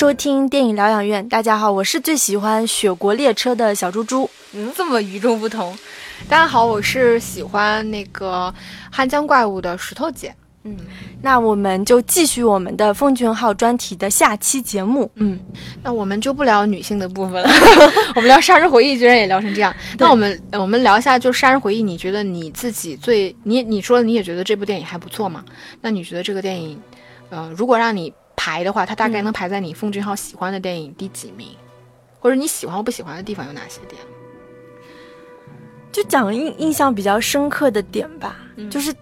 收听电影疗养院。大家好，我是最喜欢《雪国列车》的小猪猪。嗯，这么与众不同。大家好，我是喜欢那个《汉江怪物》的石头姐。嗯，那我们就继续我们的奉俊昊专题的下期节目。嗯，那我们就不聊女性的部分了，我们聊《杀人回忆》，居然也聊成这样。那我们我们聊一下，就《杀人回忆》，你觉得你自己最你你说你也觉得这部电影还不错嘛？那你觉得这个电影，呃，如果让你排的话，它大概能排在你奉俊昊喜欢的电影第几名？或者你喜欢或不喜欢的地方有哪些点？就讲印印象比较深刻的点吧，就是。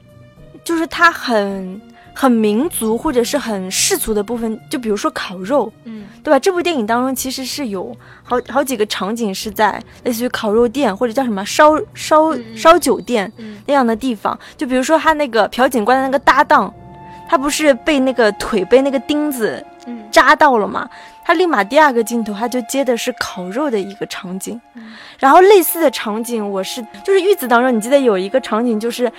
就是它很很民族或者是很世俗的部分，就比如说烤肉，嗯，对吧？这部电影当中其实是有好好几个场景是在类似于烤肉店或者叫什么烧烧烧酒店那样的地方。就比如说他那个朴警官的那个搭档，他不是被那个腿被那个钉子扎到了吗？他立马第二个镜头他就接的是烤肉的一个场景，然后类似的场景我是就是玉子当中，你记得有一个场景就是。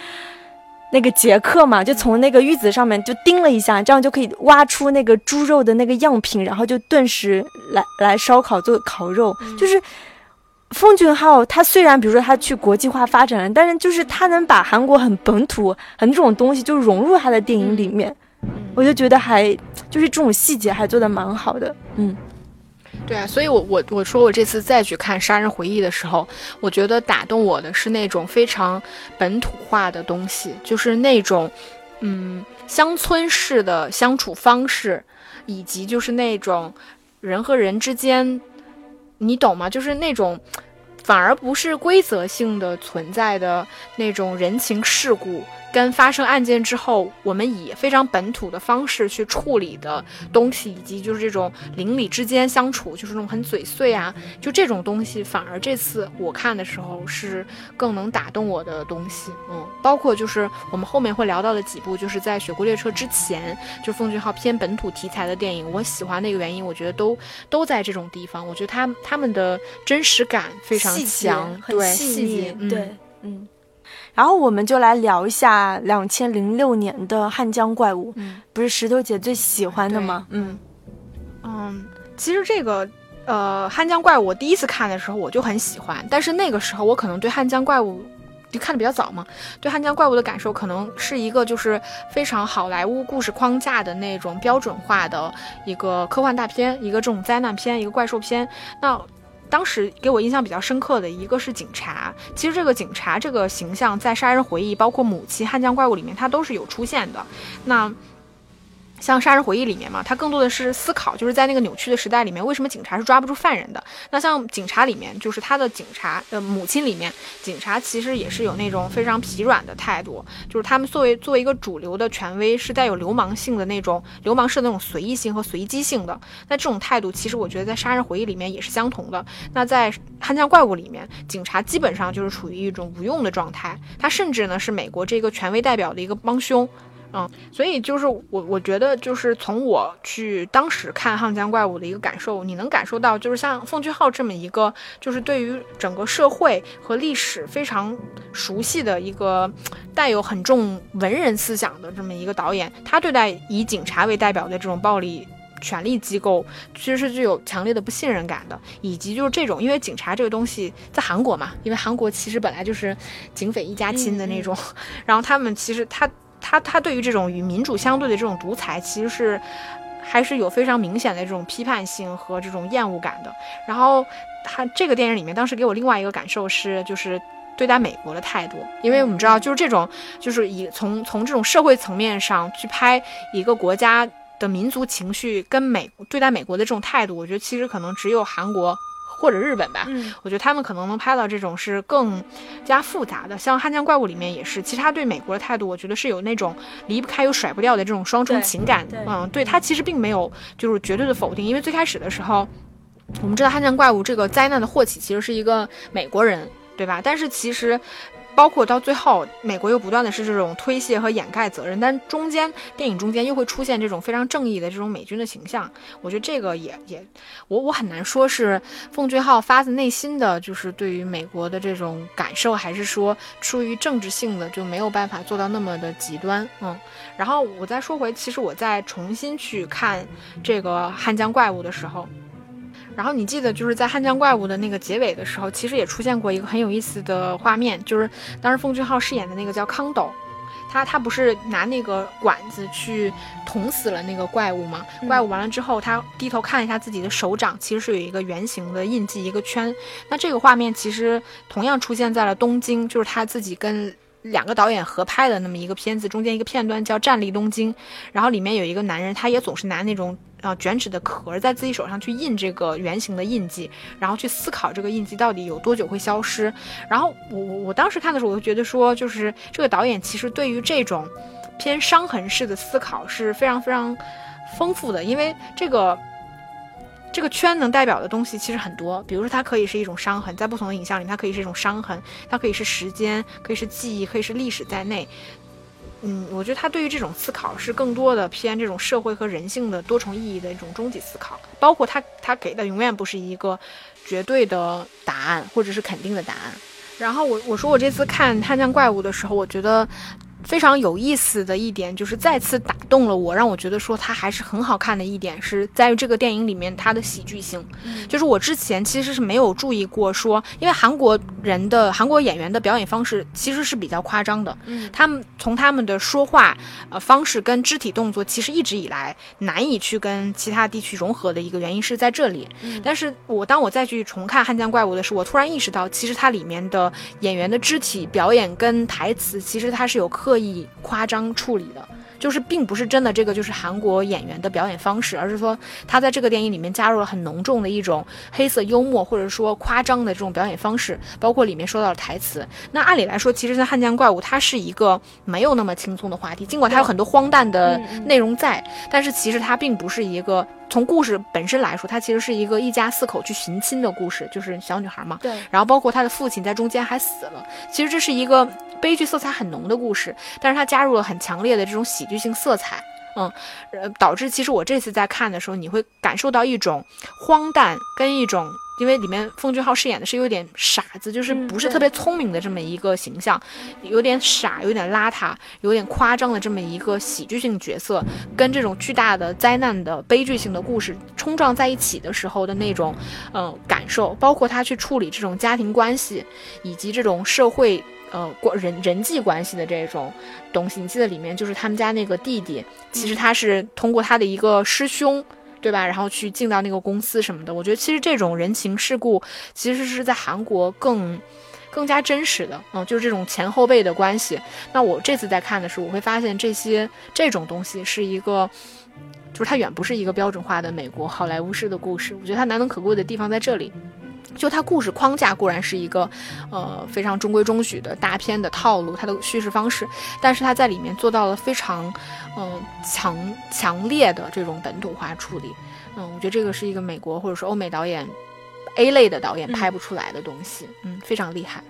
那个杰克嘛，就从那个玉子上面就叮了一下，这样就可以挖出那个猪肉的那个样品，然后就顿时来来烧烤做烤肉。就是奉俊昊，他虽然比如说他去国际化发展了，但是就是他能把韩国很本土很这种东西就融入他的电影里面，我就觉得还就是这种细节还做的蛮好的，嗯。对啊，所以，我我我说我这次再去看《杀人回忆》的时候，我觉得打动我的是那种非常本土化的东西，就是那种，嗯，乡村式的相处方式，以及就是那种人和人之间，你懂吗？就是那种反而不是规则性的存在的那种人情世故。跟发生案件之后，我们以非常本土的方式去处理的东西，以及就是这种邻里之间相处，就是那种很嘴碎啊，就这种东西，反而这次我看的时候是更能打动我的东西。嗯，包括就是我们后面会聊到的几部，就是在《雪国列车》之前，就奉俊昊偏本土题材的电影，我喜欢的一个原因，我觉得都都在这种地方。我觉得他他们的真实感非常强，对细节，对，嗯。然后我们就来聊一下两千零六年的《汉江怪物》，嗯，不是石头姐最喜欢的吗？嗯嗯，其实这个呃《汉江怪物》，我第一次看的时候我就很喜欢，但是那个时候我可能对《汉江怪物》就看的比较早嘛，对《汉江怪物》的感受可能是一个就是非常好莱坞故事框架的那种标准化的一个科幻大片，一个这种灾难片，一个怪兽片，那。当时给我印象比较深刻的一个是警察，其实这个警察这个形象在《杀人回忆》包括《母亲》《汉江怪物》里面，它都是有出现的。那。像《杀人回忆》里面嘛，他更多的是思考，就是在那个扭曲的时代里面，为什么警察是抓不住犯人的？那像警察里面，就是他的警察的母亲里面，警察其实也是有那种非常疲软的态度，就是他们作为作为一个主流的权威，是带有流氓性的那种流氓式的那种随意性和随机性的。那这种态度，其实我觉得在《杀人回忆》里面也是相同的。那在《汉江怪物》里面，警察基本上就是处于一种无用的状态，他甚至呢是美国这个权威代表的一个帮凶。嗯，所以就是我，我觉得就是从我去当时看《汉江怪物》的一个感受，你能感受到，就是像奉俊昊这么一个，就是对于整个社会和历史非常熟悉的一个 带有很重文人思想的这么一个导演，他对待以警察为代表的这种暴力权力机构，其实是具有强烈的不信任感的，以及就是这种，因为警察这个东西在韩国嘛，因为韩国其实本来就是警匪一家亲的那种，然后他们其实他。他他对于这种与民主相对的这种独裁，其实是还是有非常明显的这种批判性和这种厌恶感的。然后他这个电影里面，当时给我另外一个感受是，就是对待美国的态度，因为我们知道，就是这种就是以从从这种社会层面上去拍一个国家的民族情绪跟美对待美国的这种态度，我觉得其实可能只有韩国。或者日本吧，嗯，我觉得他们可能能拍到这种是更加复杂的，像《汉江怪物》里面也是，其实他对美国的态度，我觉得是有那种离不开又甩不掉的这种双重情感，嗯，对他其实并没有就是绝对的否定，因为最开始的时候，我们知道《汉江怪物》这个灾难的祸起其实是一个美国人，对吧？但是其实。包括到最后，美国又不断的是这种推卸和掩盖责任，但中间电影中间又会出现这种非常正义的这种美军的形象。我觉得这个也也，我我很难说是奉俊昊发自内心的就是对于美国的这种感受，还是说出于政治性的就没有办法做到那么的极端。嗯，然后我再说回，其实我在重新去看这个《汉江怪物》的时候。然后你记得就是在《汉江怪物》的那个结尾的时候，其实也出现过一个很有意思的画面，就是当时奉俊昊饰演的那个叫康斗，他他不是拿那个管子去捅死了那个怪物吗？怪物完了之后，他低头看一下自己的手掌，其实是有一个圆形的印记，一个圈。那这个画面其实同样出现在了东京，就是他自己跟。两个导演合拍的那么一个片子，中间一个片段叫《站立东京》，然后里面有一个男人，他也总是拿那种呃卷纸的壳在自己手上去印这个圆形的印记，然后去思考这个印记到底有多久会消失。然后我我我当时看的时候，我就觉得说，就是这个导演其实对于这种偏伤痕式的思考是非常非常丰富的，因为这个。这个圈能代表的东西其实很多，比如说它可以是一种伤痕，在不同的影像里，它可以是一种伤痕，它可以是时间，可以是记忆，可以是历史在内。嗯，我觉得他对于这种思考是更多的偏这种社会和人性的多重意义的一种终极思考，包括他他给的永远不是一个绝对的答案或者是肯定的答案。然后我我说我这次看《探江怪物》的时候，我觉得。非常有意思的一点就是再次打动了我，让我觉得说它还是很好看的一点是在于这个电影里面它的喜剧性。就是我之前其实是没有注意过说，因为韩国人的韩国演员的表演方式其实是比较夸张的。嗯，他们从他们的说话呃方式跟肢体动作，其实一直以来难以去跟其他地区融合的一个原因是在这里。嗯，但是我当我再去重看《汉江怪物》的时候，我突然意识到，其实它里面的演员的肢体表演跟台词，其实它是有刻。刻意夸张处理的，就是并不是真的这个就是韩国演员的表演方式，而是说他在这个电影里面加入了很浓重的一种黑色幽默或者说夸张的这种表演方式，包括里面说到的台词。那按理来说，其实像《汉江怪物》，它是一个没有那么轻松的话题，尽管它有很多荒诞的内容在，但是其实它并不是一个。从故事本身来说，它其实是一个一家四口去寻亲的故事，就是小女孩嘛。对。然后包括她的父亲在中间还死了，其实这是一个悲剧色彩很浓的故事，但是它加入了很强烈的这种喜剧性色彩，嗯，呃，导致其实我这次在看的时候，你会感受到一种荒诞跟一种。因为里面奉俊昊饰演的是有点傻子，就是不是特别聪明的这么一个形象，有点傻，有点邋遢，有点夸张的这么一个喜剧性角色，跟这种巨大的灾难的悲剧性的故事冲撞在一起的时候的那种，嗯，感受，包括他去处理这种家庭关系，以及这种社会，呃，关人人际关系的这种东西。你记得里面就是他们家那个弟弟，其实他是通过他的一个师兄。对吧？然后去进到那个公司什么的，我觉得其实这种人情世故，其实是在韩国更更加真实的，嗯，就是这种前后辈的关系。那我这次在看的时候，我会发现这些这种东西是一个，就是它远不是一个标准化的美国好莱坞式的故事。我觉得它难能可贵的地方在这里。就它故事框架固然是一个，呃，非常中规中矩的大片的套路，它的叙事方式，但是它在里面做到了非常，嗯，强强烈的这种本土化处理，嗯，我觉得这个是一个美国或者说欧美导演 A 类的导演拍不出来的东西，嗯，非常厉害。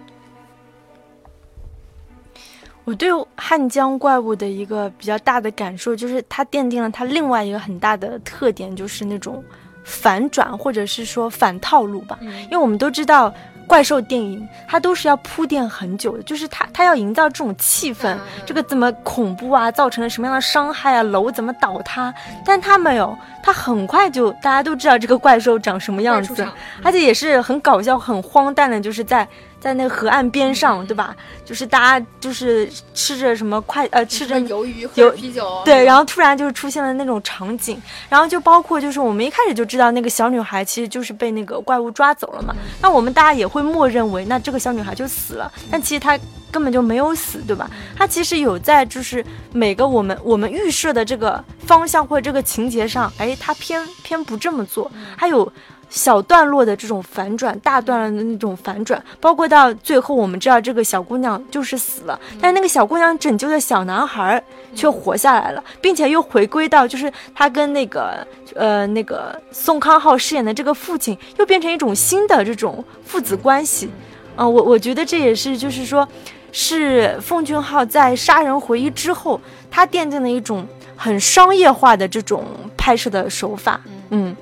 我对《汉江怪物》的一个比较大的感受就是，它奠定了它另外一个很大的特点，就是那种。反转或者是说反套路吧，因为我们都知道怪兽电影它都是要铺垫很久的，就是它它要营造这种气氛，这个怎么恐怖啊，造成了什么样的伤害啊，楼怎么倒塌，但它没有，它很快就大家都知道这个怪兽长什么样子，而且也是很搞笑、很荒诞的，就是在。在那个河岸边上，对吧？就是大家就是吃着什么快呃，吃着鱿鱼喝啤酒，对，然后突然就是出现了那种场景，然后就包括就是我们一开始就知道那个小女孩其实就是被那个怪物抓走了嘛，那我们大家也会默认为那这个小女孩就死了，但其实她根本就没有死，对吧？他其实有在就是每个我们我们预设的这个方向或者这个情节上，哎，他偏偏不这么做，还有。小段落的这种反转，大段落的那种反转，包括到最后，我们知道这个小姑娘就是死了，但是那个小姑娘拯救的小男孩却活下来了，并且又回归到就是他跟那个呃那个宋康昊饰演的这个父亲又变成一种新的这种父子关系，啊，我我觉得这也是就是说，是奉俊昊在《杀人回忆》之后，他奠定了一种很商业化的这种拍摄的手法。嗯，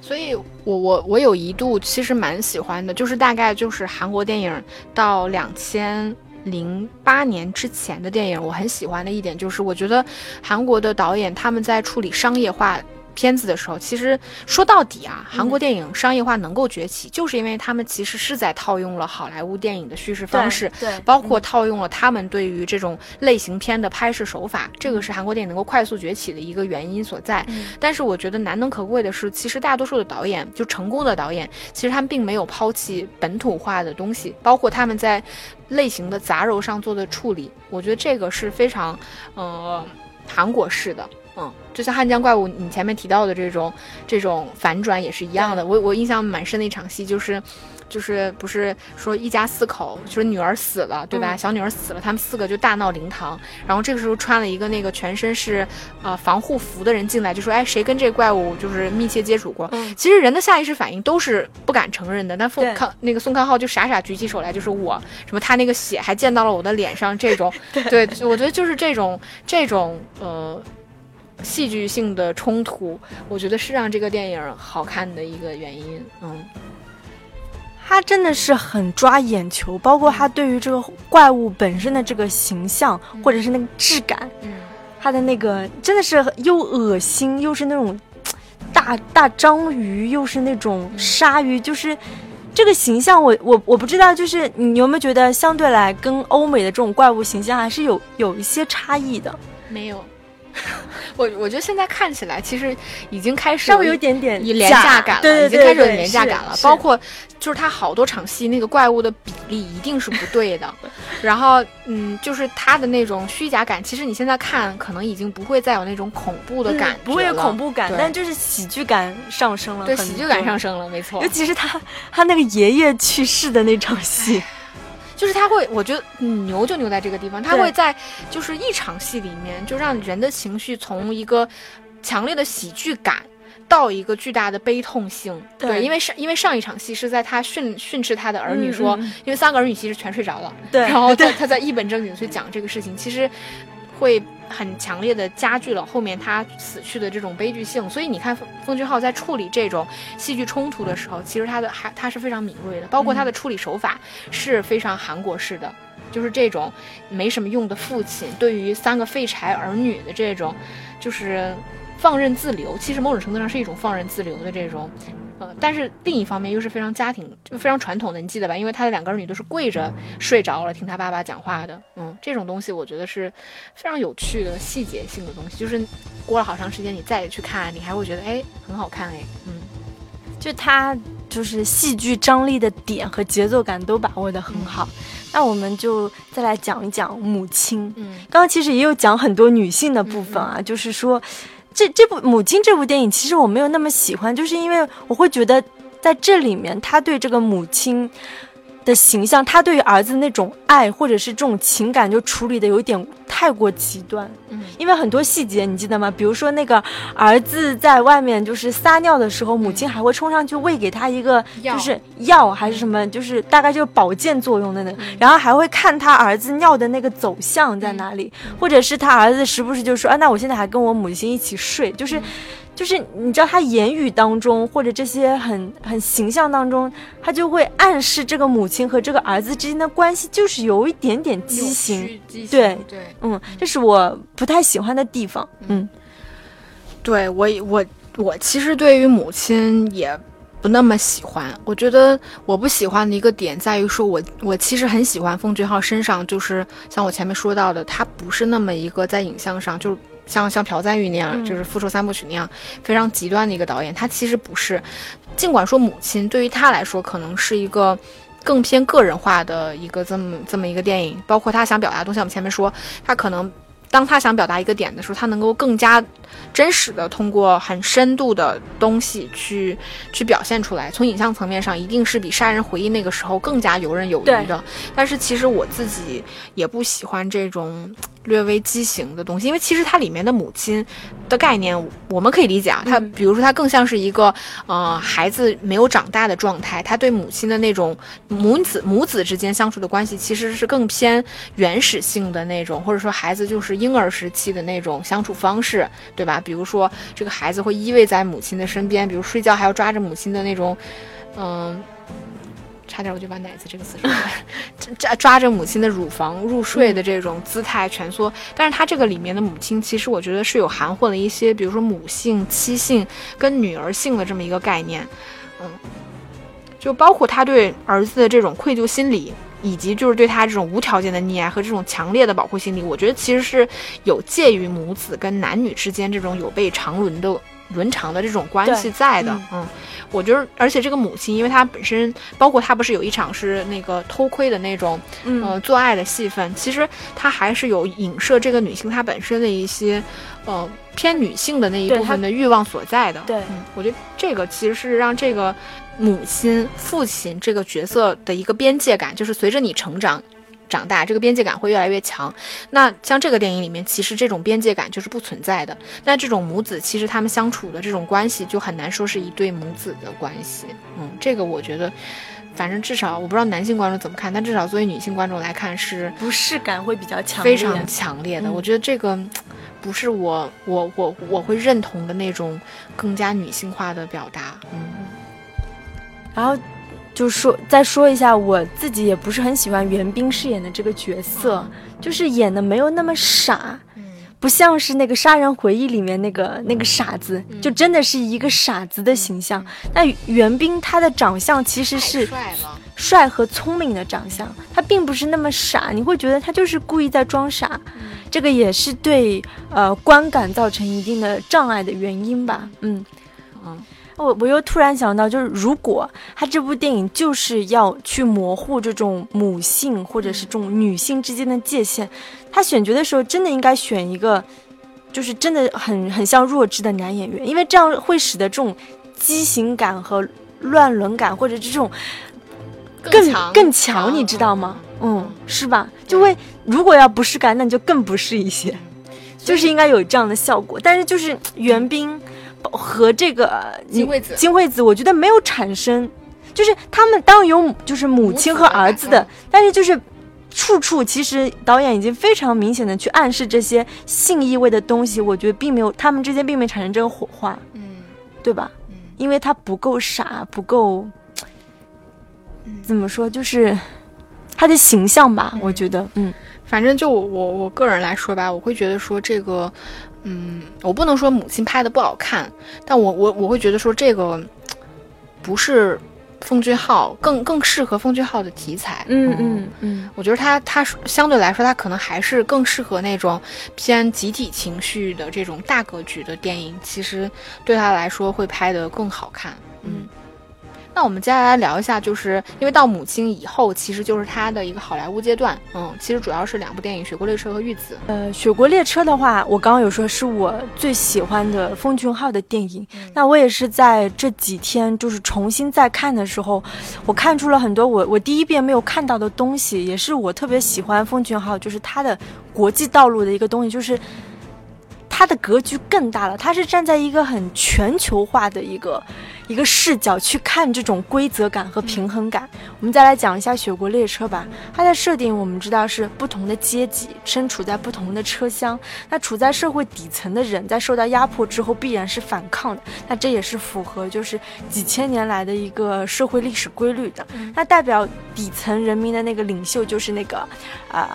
所以我我我有一度其实蛮喜欢的，就是大概就是韩国电影到两千零八年之前的电影，我很喜欢的一点就是，我觉得韩国的导演他们在处理商业化。片子的时候，其实说到底啊，韩国电影商业化能够崛起，就是因为他们其实是在套用了好莱坞电影的叙事方式，对，包括套用了他们对于这种类型片的拍摄手法，这个是韩国电影能够快速崛起的一个原因所在。但是我觉得难能可贵的是，其实大多数的导演，就成功的导演，其实他们并没有抛弃本土化的东西，包括他们在类型的杂糅上做的处理，我觉得这个是非常，呃，韩国式的。嗯，就像《汉江怪物》，你前面提到的这种这种反转也是一样的。我我印象蛮深的一场戏就是，就是不是说一家四口，就是女儿死了，对吧？小女儿死了，他们四个就大闹灵堂。然后这个时候穿了一个那个全身是呃防护服的人进来，就说：“哎，谁跟这怪物就是密切接触过？”其实人的下意识反应都是不敢承认的。但宋康那个宋康昊就傻傻举起手来，就是我什么他那个血还溅到了我的脸上，这种 对，我觉得就是这种这种呃。戏剧性的冲突，我觉得是让这个电影好看的一个原因。嗯，他真的是很抓眼球，包括他对于这个怪物本身的这个形象，或者是那个质感，嗯，他的那个真的是又恶心，又是那种大大章鱼，又是那种鲨鱼，就是这个形象，我我我不知道，就是你有没有觉得相对来跟欧美的这种怪物形象还是有有一些差异的？没有。我我觉得现在看起来，其实已经开始稍微有点点廉价感了，对已经开始有廉价感了。包括就是他好多场戏，那个怪物的比例一定是不对的。然后，嗯，就是他的那种虚假感，其实你现在看，可能已经不会再有那种恐怖的感觉，不会有恐怖感，但就是喜剧感上升了。对，喜剧感上升了，没错。尤其是他他那个爷爷去世的那场戏。就是他会，我觉得牛就牛在这个地方，他会在就是一场戏里面，就让人的情绪从一个强烈的喜剧感到一个巨大的悲痛性。对，因为上因为上一场戏是在他训训斥他的儿女说，因为三个儿女其实全睡着了，对，然后他他在一本正经去讲这个事情，其实会。很强烈的加剧了后面他死去的这种悲剧性，所以你看奉俊昊在处理这种戏剧冲突的时候，其实他的还他是非常敏锐的，包括他的处理手法是非常韩国式的，就是这种没什么用的父亲对于三个废柴儿女的这种，就是放任自流，其实某种程度上是一种放任自流的这种。呃，但是另一方面又是非常家庭，就非常传统的，你记得吧？因为他的两个儿女都是跪着睡着了听他爸爸讲话的。嗯，这种东西我觉得是非常有趣的细节性的东西，就是过了好长时间你再去看，你还会觉得哎很好看哎。嗯，就他就是戏剧张力的点和节奏感都把握的很好。那我们就再来讲一讲母亲。嗯，刚刚其实也有讲很多女性的部分啊，就是说。这这部《母亲》这部电影，其实我没有那么喜欢，就是因为我会觉得在这里面，他对这个母亲。的形象，他对于儿子那种爱或者是这种情感，就处理的有点太过极端。嗯，因为很多细节你记得吗？比如说那个儿子在外面就是撒尿的时候，母亲还会冲上去喂给他一个就是药还是什么，就是大概就是保健作用的那个，然后还会看他儿子尿的那个走向在哪里，或者是他儿子时不时就说啊，那我现在还跟我母亲一起睡，就是。就是你知道他言语当中或者这些很很形象当中，他就会暗示这个母亲和这个儿子之间的关系就是有一点点畸形。对对，嗯，这是我不太喜欢的地方。嗯，对我我我其实对于母亲也不那么喜欢。我觉得我不喜欢的一个点在于说，我我其实很喜欢奉俊昊身上，就是像我前面说到的，他不是那么一个在影像上就是。像像朴赞郁那样，就是复仇三部曲那样非常极端的一个导演，他其实不是。尽管说母亲对于他来说可能是一个更偏个人化的一个这么这么一个电影，包括他想表达的东西，我们前面说，他可能当他想表达一个点的时候，他能够更加真实的通过很深度的东西去去表现出来。从影像层面上，一定是比《杀人回忆》那个时候更加游刃有余的。但是其实我自己也不喜欢这种。略微畸形的东西，因为其实它里面的母亲的概念，我们可以理解啊。它比如说，它更像是一个呃孩子没有长大的状态，他对母亲的那种母子母子之间相处的关系，其实是更偏原始性的那种，或者说孩子就是婴儿时期的那种相处方式，对吧？比如说这个孩子会依偎在母亲的身边，比如睡觉还要抓着母亲的那种，嗯。差点我就把“奶子”这个词说出来，抓抓着母亲的乳房入睡的这种姿态蜷缩，但是他这个里面的母亲，其实我觉得是有含混了一些，比如说母性、妻性跟女儿性的这么一个概念，嗯，就包括他对儿子的这种愧疚心理，以及就是对他这种无条件的溺爱和这种强烈的保护心理，我觉得其实是有介于母子跟男女之间这种有悖常伦的。伦常的这种关系在的，嗯，我觉得，而且这个母亲，因为她本身，包括她不是有一场是那个偷窥的那种，呃，做爱的戏份，其实她还是有影射这个女性她本身的一些，呃，偏女性的那一部分的欲望所在的。对，我觉得这个其实是让这个母亲、父亲这个角色的一个边界感，就是随着你成长。长大，这个边界感会越来越强。那像这个电影里面，其实这种边界感就是不存在的。那这种母子，其实他们相处的这种关系，就很难说是一对母子的关系。嗯，这个我觉得，反正至少我不知道男性观众怎么看，但至少作为女性观众来看，是不适感会比较强，非常强烈的。我觉得这个不是我我我我会认同的那种更加女性化的表达。嗯，然后。就说再说一下，我自己也不是很喜欢袁冰饰演的这个角色，就是演的没有那么傻，不像是那个《杀人回忆》里面那个那个傻子，就真的是一个傻子的形象。那袁冰他的长相其实是帅和聪明的长相，他并不是那么傻，你会觉得他就是故意在装傻，这个也是对呃观感造成一定的障碍的原因吧。嗯。嗯。我我又突然想到，就是如果他这部电影就是要去模糊这种母性或者是这种女性之间的界限，他选角的时候真的应该选一个，就是真的很很像弱智的男演员，因为这样会使得这种畸形感和乱伦感或者这种更更强，你知道吗？嗯，是吧？就会如果要不适感，那你就更不适一些，就是应该有这样的效果。但是就是袁冰。和这个金惠子，金惠子，我觉得没有产生，就是他们当然有，就是母亲和儿子的，但是就是处处其实导演已经非常明显的去暗示这些性意味的东西，我觉得并没有，他们之间并没有产生这个火花，嗯，对吧？嗯，因为他不够傻，不够，怎么说，就是他的形象吧，我觉得，嗯，反正就我我个人来说吧，我会觉得说这个。嗯，我不能说母亲拍的不好看，但我我我会觉得说这个不是奉俊昊更更适合奉俊昊的题材。嗯嗯嗯，我觉得他他相对来说他可能还是更适合那种偏集体情绪的这种大格局的电影，其实对他来说会拍的更好看。嗯。那我们接下来聊一下，就是因为到母亲以后，其实就是他的一个好莱坞阶段。嗯，其实主要是两部电影《雪国列车》和《玉子》。呃，《雪国列车》的话，我刚刚有说是我最喜欢的奉俊昊的电影。那我也是在这几天就是重新再看的时候，我看出了很多我我第一遍没有看到的东西，也是我特别喜欢奉俊昊，就是他的国际道路的一个东西，就是。它的格局更大了，它是站在一个很全球化的一个一个视角去看这种规则感和平衡感。我们再来讲一下《雪国列车》吧。它的设定我们知道是不同的阶级身处在不同的车厢，那处在社会底层的人在受到压迫之后必然是反抗的。那这也是符合就是几千年来的一个社会历史规律的。那代表底层人民的那个领袖就是那个，呃，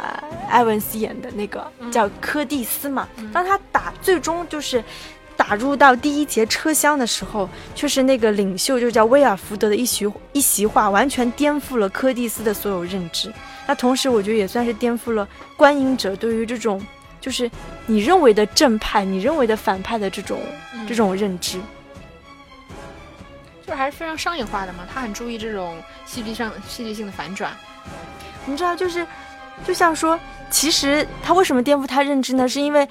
埃文斯演的那个叫柯蒂斯嘛。当他打。最终就是打入到第一节车厢的时候，却是那个领袖，就叫威尔福德的一席一席话，完全颠覆了柯蒂斯的所有认知。那同时，我觉得也算是颠覆了观影者对于这种就是你认为的正派、你认为的反派的这种这种认知。就是还是非常商业化的嘛，他很注意这种戏剧上戏剧性的反转。你知道，就是就像说，其实他为什么颠覆他认知呢？是因为。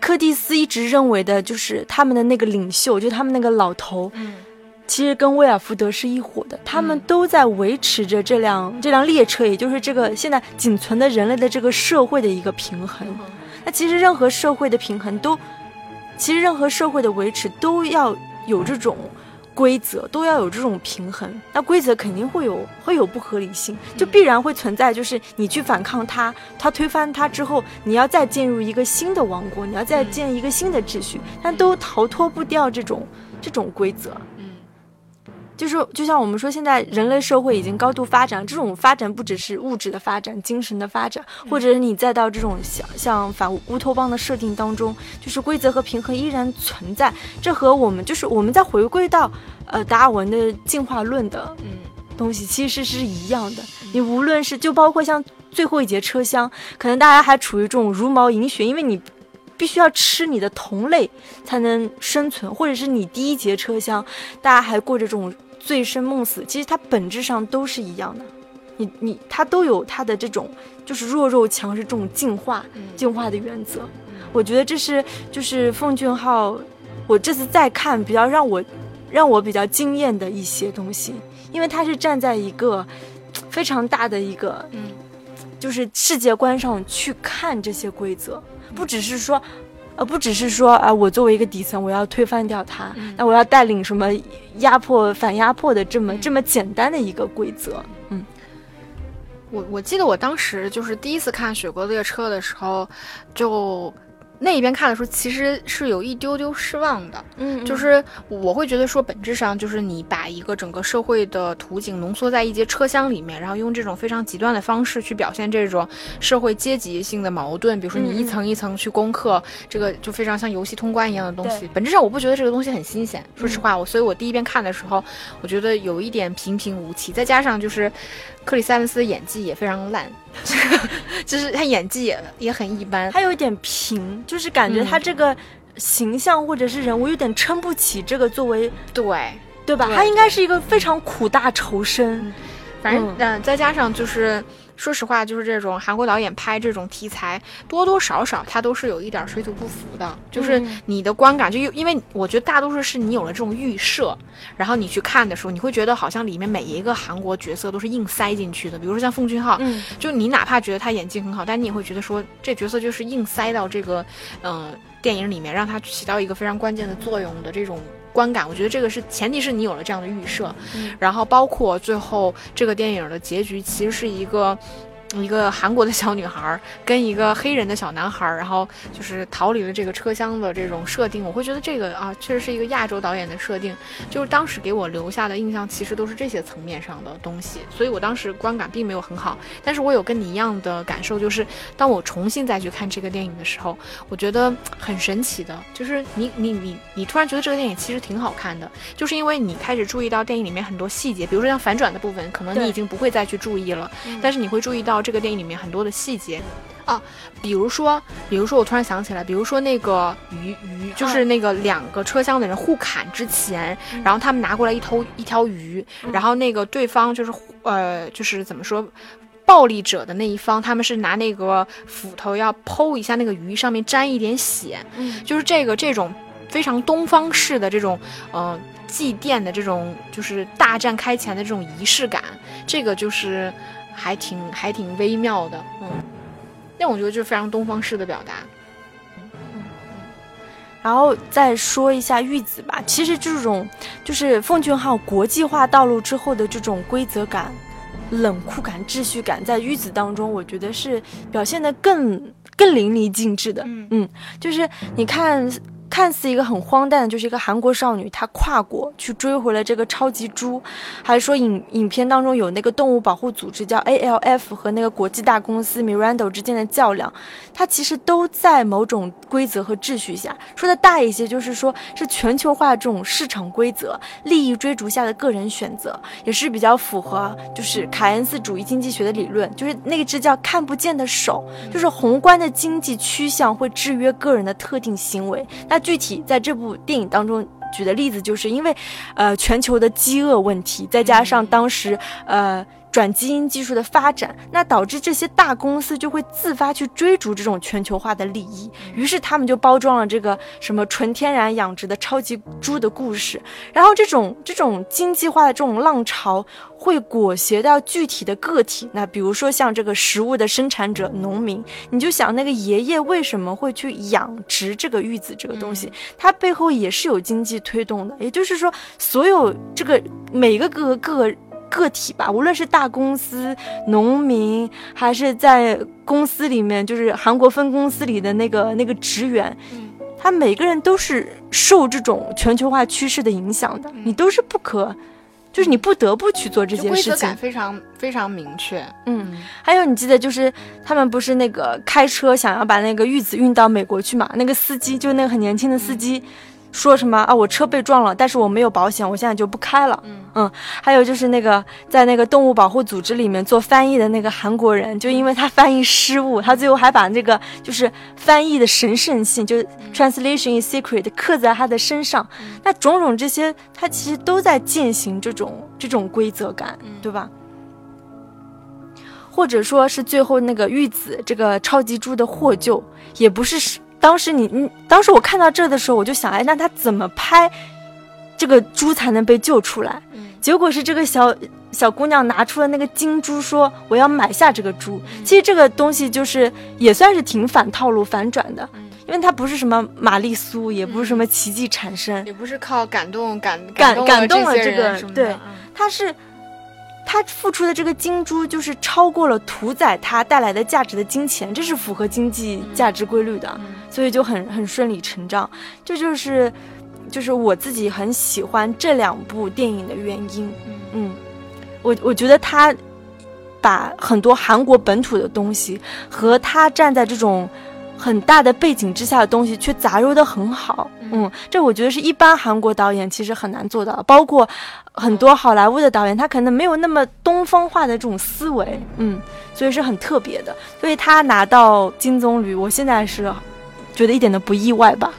柯蒂斯一直认为的就是他们的那个领袖，就他们那个老头，嗯，其实跟威尔福德是一伙的，他们都在维持着这辆这辆列车，也就是这个现在仅存的人类的这个社会的一个平衡。那其实任何社会的平衡都，其实任何社会的维持都要有这种。规则都要有这种平衡，那规则肯定会有会有不合理性，就必然会存在，就是你去反抗它，它推翻它之后，你要再进入一个新的王国，你要再建一个新的秩序，但都逃脱不掉这种这种规则。就是就像我们说，现在人类社会已经高度发展，这种发展不只是物质的发展，精神的发展，或者是你再到这种像像反乌托邦的设定当中，就是规则和平衡依然存在。这和我们就是我们在回归到呃达尔文的进化论的东西，其实是一样的。你无论是就包括像最后一节车厢，可能大家还处于这种茹毛饮血，因为你必须要吃你的同类才能生存，或者是你第一节车厢，大家还过着这种。醉生梦死，其实它本质上都是一样的，你你它都有它的这种，就是弱肉强食这种进化进化的原则。我觉得这是就是奉俊昊，我这次再看比较让我让我比较惊艳的一些东西，因为他是站在一个非常大的一个嗯，就是世界观上去看这些规则，不只是说。而不只是说啊，我作为一个底层，我要推翻掉它，那我要带领什么压迫、反压迫的这么这么简单的一个规则。嗯，我我记得我当时就是第一次看《雪国列车》的时候，就。那一边看的时候，其实是有一丢丢失望的。嗯，就是我会觉得说，本质上就是你把一个整个社会的图景浓缩在一节车厢里面，然后用这种非常极端的方式去表现这种社会阶级性的矛盾。比如说，你一层一层去攻克这个，就非常像游戏通关一样的东西。本质上，我不觉得这个东西很新鲜。说实话，我所以我第一遍看的时候，我觉得有一点平平无奇。再加上就是。克里斯·埃文斯的演技也非常烂，就是他演技也也很一般，他有一点平，就是感觉他这个形象或者是人物有点撑不起这个作为对对吧？他应该是一个非常苦大仇深，反正嗯，再加上就是。说实话，就是这种韩国导演拍这种题材，多多少少他都是有一点水土不服的。就是你的观感，就因为我觉得大多数是你有了这种预设，然后你去看的时候，你会觉得好像里面每一个韩国角色都是硬塞进去的。比如说像奉俊昊，嗯就你哪怕觉得他演技很好，但你也会觉得说这角色就是硬塞到这个嗯电影里面，让他起到一个非常关键的作用的这种。观感，我觉得这个是前提是你有了这样的预设，然后包括最后这个电影的结局其实是一个。一个韩国的小女孩跟一个黑人的小男孩，然后就是逃离了这个车厢的这种设定，我会觉得这个啊，确实是一个亚洲导演的设定。就是当时给我留下的印象，其实都是这些层面上的东西，所以我当时观感并没有很好。但是我有跟你一样的感受，就是当我重新再去看这个电影的时候，我觉得很神奇的，就是你你你你突然觉得这个电影其实挺好看的，就是因为你开始注意到电影里面很多细节，比如说像反转的部分，可能你已经不会再去注意了，但是你会注意到。这个电影里面很多的细节。啊，比如说，比如说，我突然想起来，比如说那个鱼鱼，就是那个两个车厢的人互砍之前，然后他们拿过来一头一条鱼，然后那个对方就是呃，就是怎么说，暴力者的那一方，他们是拿那个斧头要剖一下那个鱼，上面沾一点血，嗯，就是这个这种非常东方式的这种呃祭奠的这种，就是大战开前的这种仪式感，这个就是。还挺还挺微妙的，嗯，那我觉得就是非常东方式的表达，嗯嗯，然后再说一下玉子吧，其实这种就是奉俊昊国际化道路之后的这种规则感、冷酷感、秩序感，在玉子当中，我觉得是表现的更更淋漓尽致的，嗯嗯，就是你看。看似一个很荒诞的，就是一个韩国少女，她跨国去追回了这个超级猪，还是说影影片当中有那个动物保护组织叫 ALF 和那个国际大公司 Miranda 之间的较量，它其实都在某种规则和秩序下。说的大一些，就是说是全球化这种市场规则、利益追逐下的个人选择，也是比较符合就是凯恩斯主义经济学的理论，就是那只叫看不见的手，就是宏观的经济趋向会制约个人的特定行为。那具体在这部电影当中举的例子，就是因为，呃，全球的饥饿问题，再加上当时，呃，转基因技术的发展，那导致这些大公司就会自发去追逐这种全球化的利益，于是他们就包装了这个什么纯天然养殖的超级猪的故事，然后这种这种经济化的这种浪潮会裹挟到具体的个体，那比如说像这个食物的生产者农民，你就想那个爷爷为什么会去养殖这个玉子这个东西，它背后也是有经济推动的，也就是说所有这个每个个个。个体吧，无论是大公司、农民，还是在公司里面，就是韩国分公司里的那个那个职员，嗯，他每个人都是受这种全球化趋势的影响的，你都是不可，就是你不得不去做这件事情，非常非常明确。嗯，还有你记得，就是他们不是那个开车想要把那个玉子运到美国去嘛？那个司机就那个很年轻的司机。说什么啊？我车被撞了，但是我没有保险，我现在就不开了。嗯嗯，还有就是那个在那个动物保护组织里面做翻译的那个韩国人，就因为他翻译失误，他最后还把那个就是翻译的神圣性，就是 translation is secret 刻在他的身上。那种种这些，他其实都在践行这种这种规则感，对吧？或者说是最后那个玉子这个超级猪的获救，也不是。当时你你当时我看到这的时候，我就想，哎，那他怎么拍这个猪才能被救出来？结果是这个小小姑娘拿出了那个金猪，说我要买下这个猪。其实这个东西就是也算是挺反套路、反转的，因为它不是什么玛丽苏，也不是什么奇迹产生，也不是靠感动感感感动了这个，对，它是。他付出的这个金珠，就是超过了屠宰它带来的价值的金钱，这是符合经济价值规律的，所以就很很顺理成章。这就是，就是我自己很喜欢这两部电影的原因。嗯，我我觉得他把很多韩国本土的东西和他站在这种。很大的背景之下的东西，却杂糅的很好。嗯，这我觉得是一般韩国导演其实很难做到，包括很多好莱坞的导演，他可能没有那么东方化的这种思维。嗯，所以是很特别的。所以他拿到金棕榈，我现在是觉得一点都不意外吧。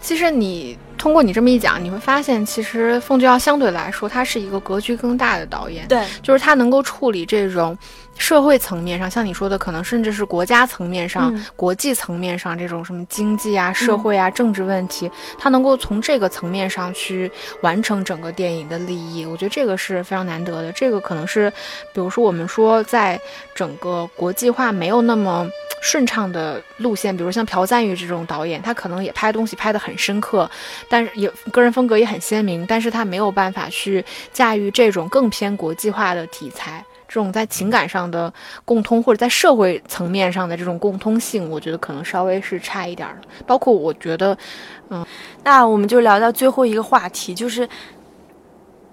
其实你通过你这么一讲，你会发现，其实奉俊昊相对来说，他是一个格局更大的导演。对，就是他能够处理这种。社会层面上，像你说的，可能甚至是国家层面上、国际层面上这种什么经济啊、社会啊、政治问题，他能够从这个层面上去完成整个电影的利益，我觉得这个是非常难得的。这个可能是，比如说我们说，在整个国际化没有那么顺畅的路线，比如像朴赞郁这种导演，他可能也拍东西拍得很深刻，但是也个人风格也很鲜明，但是他没有办法去驾驭这种更偏国际化的题材。这种在情感上的共通，或者在社会层面上的这种共通性，我觉得可能稍微是差一点的。包括我觉得，嗯，那我们就聊到最后一个话题，就是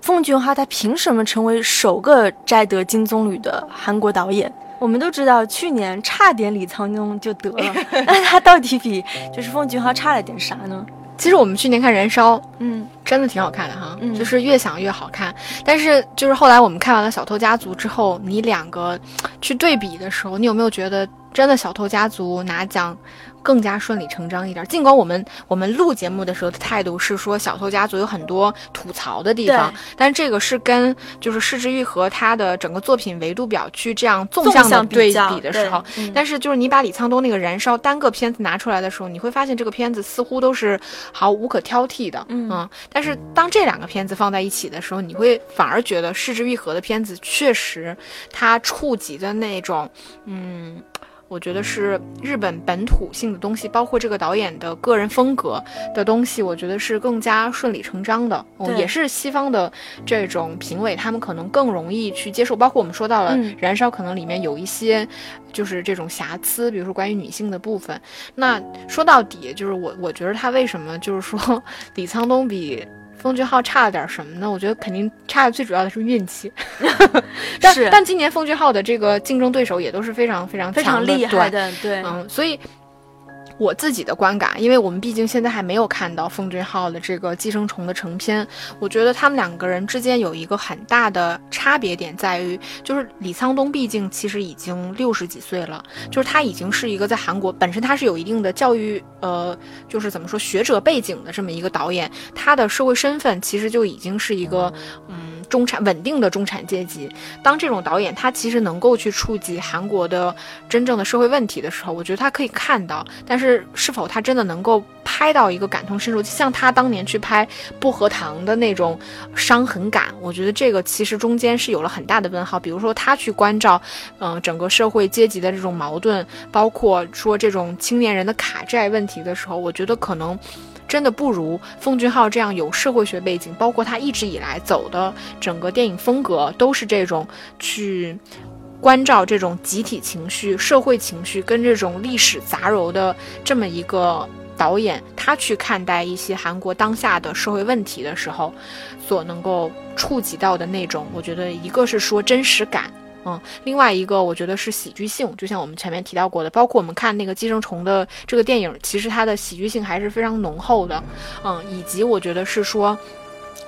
奉俊昊他凭什么成为首个摘得金棕榈的韩国导演？我们都知道，去年差点李沧东就得了，那他到底比就是奉俊昊差了点啥呢？其实我们去年看《燃烧》，嗯，真的挺好看的哈，就是越想越好看。但是就是后来我们看完了《小偷家族》之后，你两个去对比的时候，你有没有觉得真的《小偷家族》拿奖？更加顺理成章一点。尽管我们我们录节目的时候的态度是说《小偷家族》有很多吐槽的地方，但这个是跟就是市之愈和他的整个作品维度表去这样纵向的对比的时候，但是就是你把李沧东那个《燃烧》单个片子拿出来的时候，你会发现这个片子似乎都是毫无可挑剔的，嗯。但是当这两个片子放在一起的时候，你会反而觉得市之愈和的片子确实它触及的那种，嗯。我觉得是日本本土性的东西，包括这个导演的个人风格的东西，我觉得是更加顺理成章的。也是西方的这种评委，他们可能更容易去接受。包括我们说到了《燃烧》，可能里面有一些就是这种瑕疵，比如说关于女性的部分。那说到底，就是我我觉得他为什么就是说 李沧东比。奉俊昊差了点什么呢？我觉得肯定差的最主要的是运气。但但今年奉俊昊的这个竞争对手也都是非常非常非常厉害的，对，嗯，所以我自己的观感，因为我们毕竟现在还没有看到奉俊昊的这个《寄生虫》的成片，我觉得他们两个人之间有一个很大的差别点在于，就是李沧东毕竟其实已经六十几岁了，就是他已经是一个在韩国本身他是有一定的教育，呃，就是怎么说学者背景的这么一个导演，他的社会身份其实就已经是一个，嗯。中产稳定的中产阶级，当这种导演他其实能够去触及韩国的真正的社会问题的时候，我觉得他可以看到。但是是否他真的能够拍到一个感同身受，就像他当年去拍《薄荷糖》的那种伤痕感，我觉得这个其实中间是有了很大的问号。比如说他去关照，嗯，整个社会阶级的这种矛盾，包括说这种青年人的卡债问题的时候，我觉得可能。真的不如奉俊昊这样有社会学背景，包括他一直以来走的整个电影风格都是这种去关照这种集体情绪、社会情绪跟这种历史杂糅的这么一个导演，他去看待一些韩国当下的社会问题的时候，所能够触及到的那种，我觉得一个是说真实感。嗯，另外一个我觉得是喜剧性，就像我们前面提到过的，包括我们看那个《寄生虫》的这个电影，其实它的喜剧性还是非常浓厚的。嗯，以及我觉得是说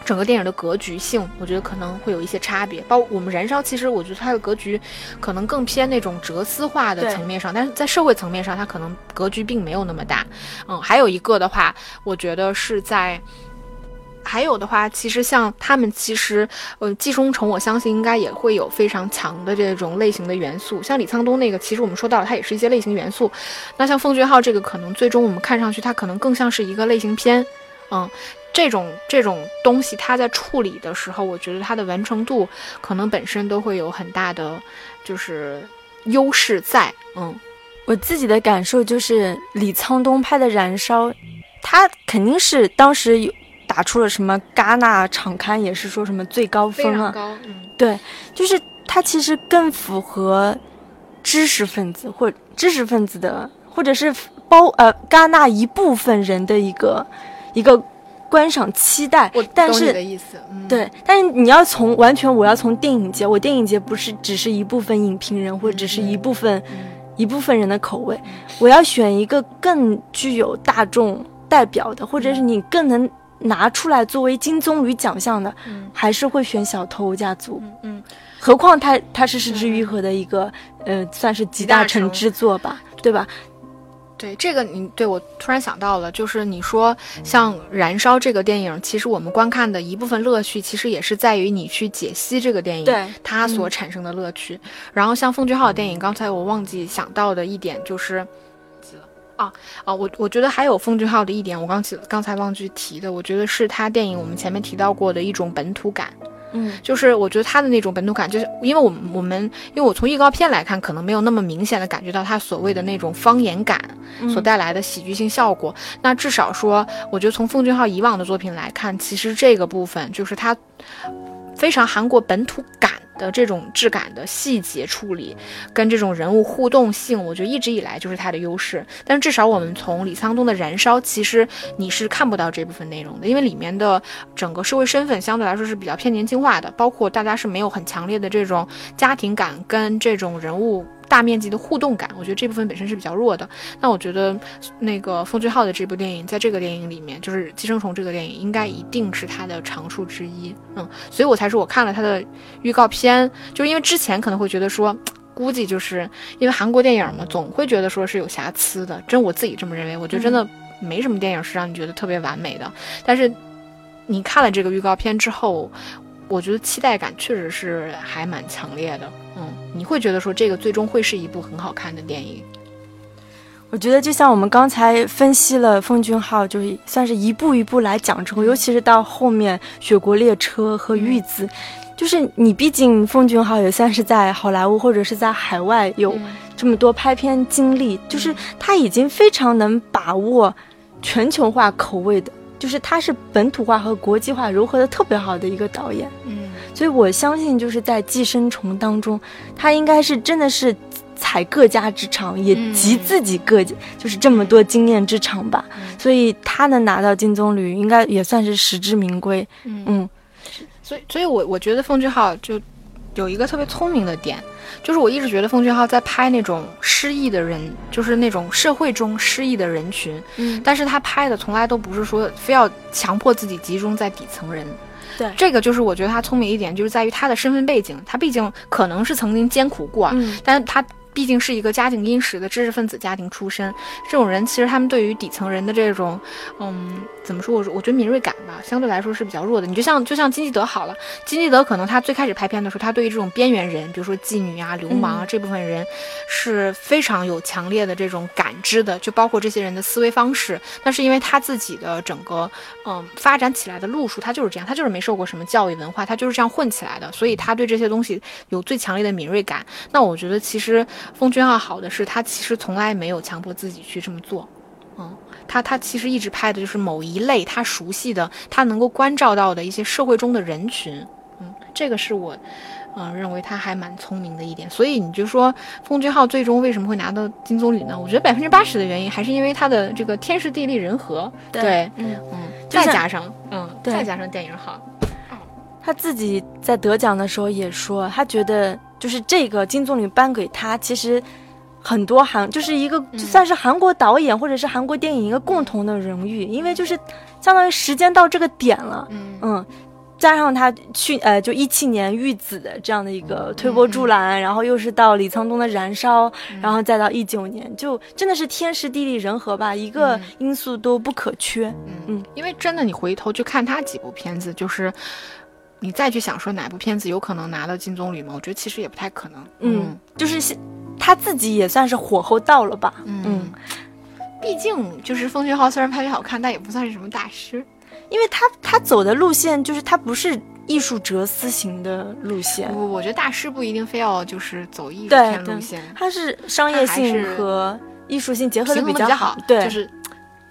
整个电影的格局性，我觉得可能会有一些差别。包括我们《燃烧》，其实我觉得它的格局可能更偏那种哲思化的层面上，但是在社会层面上，它可能格局并没有那么大。嗯，还有一个的话，我觉得是在。还有的话，其实像他们，其实呃，寄生虫，我相信应该也会有非常强的这种类型的元素。像李沧东那个，其实我们说到了，它也是一些类型元素。那像奉俊昊这个，可能最终我们看上去，它可能更像是一个类型片。嗯，这种这种东西，它在处理的时候，我觉得它的完成度可能本身都会有很大的就是优势在。嗯，我自己的感受就是李沧东拍的《燃烧》，他肯定是当时有。打出了什么戛纳场刊也是说什么最高分啊？高，嗯，对，就是他其实更符合知识分子或知识分子的，或者是包呃戛纳一部分人的一个一个观赏期待。但是你的意思，对，但是你要从完全我要从电影节，我电影节不是只是一部分影评人或者只是一部分一部分人的口味，我要选一个更具有大众代表的，或者是你更能。拿出来作为金棕榈奖项的，还是会选《小偷家族》。嗯，何况他他是失之愈合的一个，呃，算是集大成之作吧，对吧？对这个，你对我突然想到了，就是你说像《燃烧》这个电影，其实我们观看的一部分乐趣，其实也是在于你去解析这个电影，对它所产生的乐趣。然后像奉俊昊的电影，刚才我忘记想到的一点就是。啊啊，我我觉得还有奉俊昊的一点，我刚起刚才忘记提的，我觉得是他电影我们前面提到过的一种本土感，嗯，就是我觉得他的那种本土感，就是因为我们我们因为我从预告片来看，可能没有那么明显的感觉到他所谓的那种方言感所带来的喜剧性效果，那至少说，我觉得从奉俊昊以往的作品来看，其实这个部分就是他非常韩国本土感。的这种质感的细节处理，跟这种人物互动性，我觉得一直以来就是它的优势。但至少我们从李沧东的《燃烧》，其实你是看不到这部分内容的，因为里面的整个社会身份相对来说是比较偏年轻化的，包括大家是没有很强烈的这种家庭感跟这种人物。大面积的互动感，我觉得这部分本身是比较弱的。那我觉得，那个奉俊昊的这部电影，在这个电影里面，就是《寄生虫》这个电影，应该一定是他的长处之一。嗯，所以我才说，我看了他的预告片，就是因为之前可能会觉得说，估计就是因为韩国电影嘛，总会觉得说是有瑕疵的。真我自己这么认为，我觉得真的没什么电影是让你觉得特别完美的。但是你看了这个预告片之后，我觉得期待感确实是还蛮强烈的。嗯，你会觉得说这个最终会是一部很好看的电影？我觉得就像我们刚才分析了奉俊昊，就是算是一步一步来讲之后，尤其是到后面《雪国列车》和《玉子》，就是你毕竟奉俊昊也算是在好莱坞或者是在海外有这么多拍片经历，就是他已经非常能把握全球化口味的，就是他是本土化和国际化融合的特别好的一个导演。嗯。所以我相信，就是在《寄生虫》当中，他应该是真的是采各家之长，也集自己各就是这么多经验之长吧。所以他能拿到金棕榈，应该也算是实至名归。嗯，所以，所以我我觉得奉俊昊就有一个特别聪明的点，就是我一直觉得奉俊昊在拍那种失意的人，就是那种社会中失意的人群，嗯，但是他拍的从来都不是说非要强迫自己集中在底层人。对，这个就是我觉得他聪明一点，就是在于他的身份背景，他毕竟可能是曾经艰苦过，嗯，但是他。毕竟是一个家境殷实的知识分子家庭出身，这种人其实他们对于底层人的这种，嗯，怎么说？我我觉得敏锐感吧，相对来说是比较弱的。你就像就像金基德好了，金基德可能他最开始拍片的时候，他对于这种边缘人，比如说妓女啊、流氓啊这部分人，是非常有强烈的这种感知的，就包括这些人的思维方式。那是因为他自己的整个嗯发展起来的路数，他就是这样，他就是没受过什么教育文化，他就是这样混起来的，所以他对这些东西有最强烈的敏锐感。那我觉得其实。奉俊昊好的是，他其实从来没有强迫自己去这么做，嗯，他他其实一直拍的就是某一类他熟悉的、他能够关照到的一些社会中的人群，嗯，这个是我，嗯，认为他还蛮聪明的一点。所以你就说奉俊昊最终为什么会拿到金棕榈呢？我觉得百分之八十的原因还是因为他的这个天时地利人和，对，嗯嗯，再加上嗯，再加上电影好，他自己在得奖的时候也说，他觉得。就是这个金棕榈颁给他，其实很多韩就是一个就算是韩国导演或者是韩国电影一个共同的荣誉，因为就是相当于时间到这个点了，嗯，加上他去呃就一七年玉子的这样的一个推波助澜，然后又是到李沧东的燃烧，然后再到一九年，就真的是天时地利人和吧，一个因素都不可缺，嗯，因为真的你回头去看他几部片子，就是。你再去想说哪部片子有可能拿到金棕榈吗？我觉得其实也不太可能。嗯，就是他自己也算是火候到了吧。嗯，毕竟就是奉俊昊虽然拍的好看，但也不算是什么大师，因为他他走的路线就是他不是艺术哲思型的路线。不，我觉得大师不一定非要就是走艺术片路线，他是商业性和艺术性结合的比较好。对，就是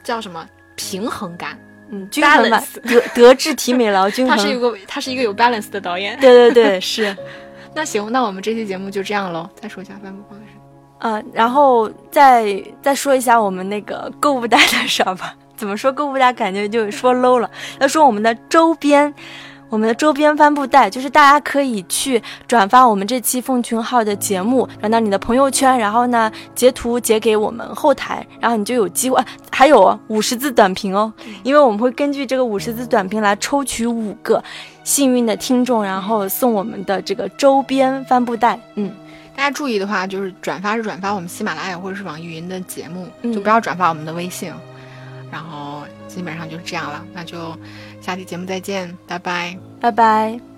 叫什么平衡感。嗯，均衡吧，德德智体美劳均衡。他是一个，他是一个有 balance 的导演。对对对，是。那行，那我们这期节目就这样喽。再说一下颁布方式。嗯，然后再再说一下我们那个购物袋的事儿吧。怎么说购物袋，感觉就说 low 了。要说我们的周边。我们的周边帆布袋，就是大家可以去转发我们这期凤群号的节目，转到你的朋友圈，然后呢截图截给我们后台，然后你就有机会。还有五十字短评哦，因为我们会根据这个五十字短评来抽取五个幸运的听众，然后送我们的这个周边帆布袋。嗯，大家注意的话，就是转发是转发我们喜马拉雅或者是网易云的节目，就不要转发我们的微信。然后基本上就是这样了，那就。下期节目再见，拜拜，拜拜。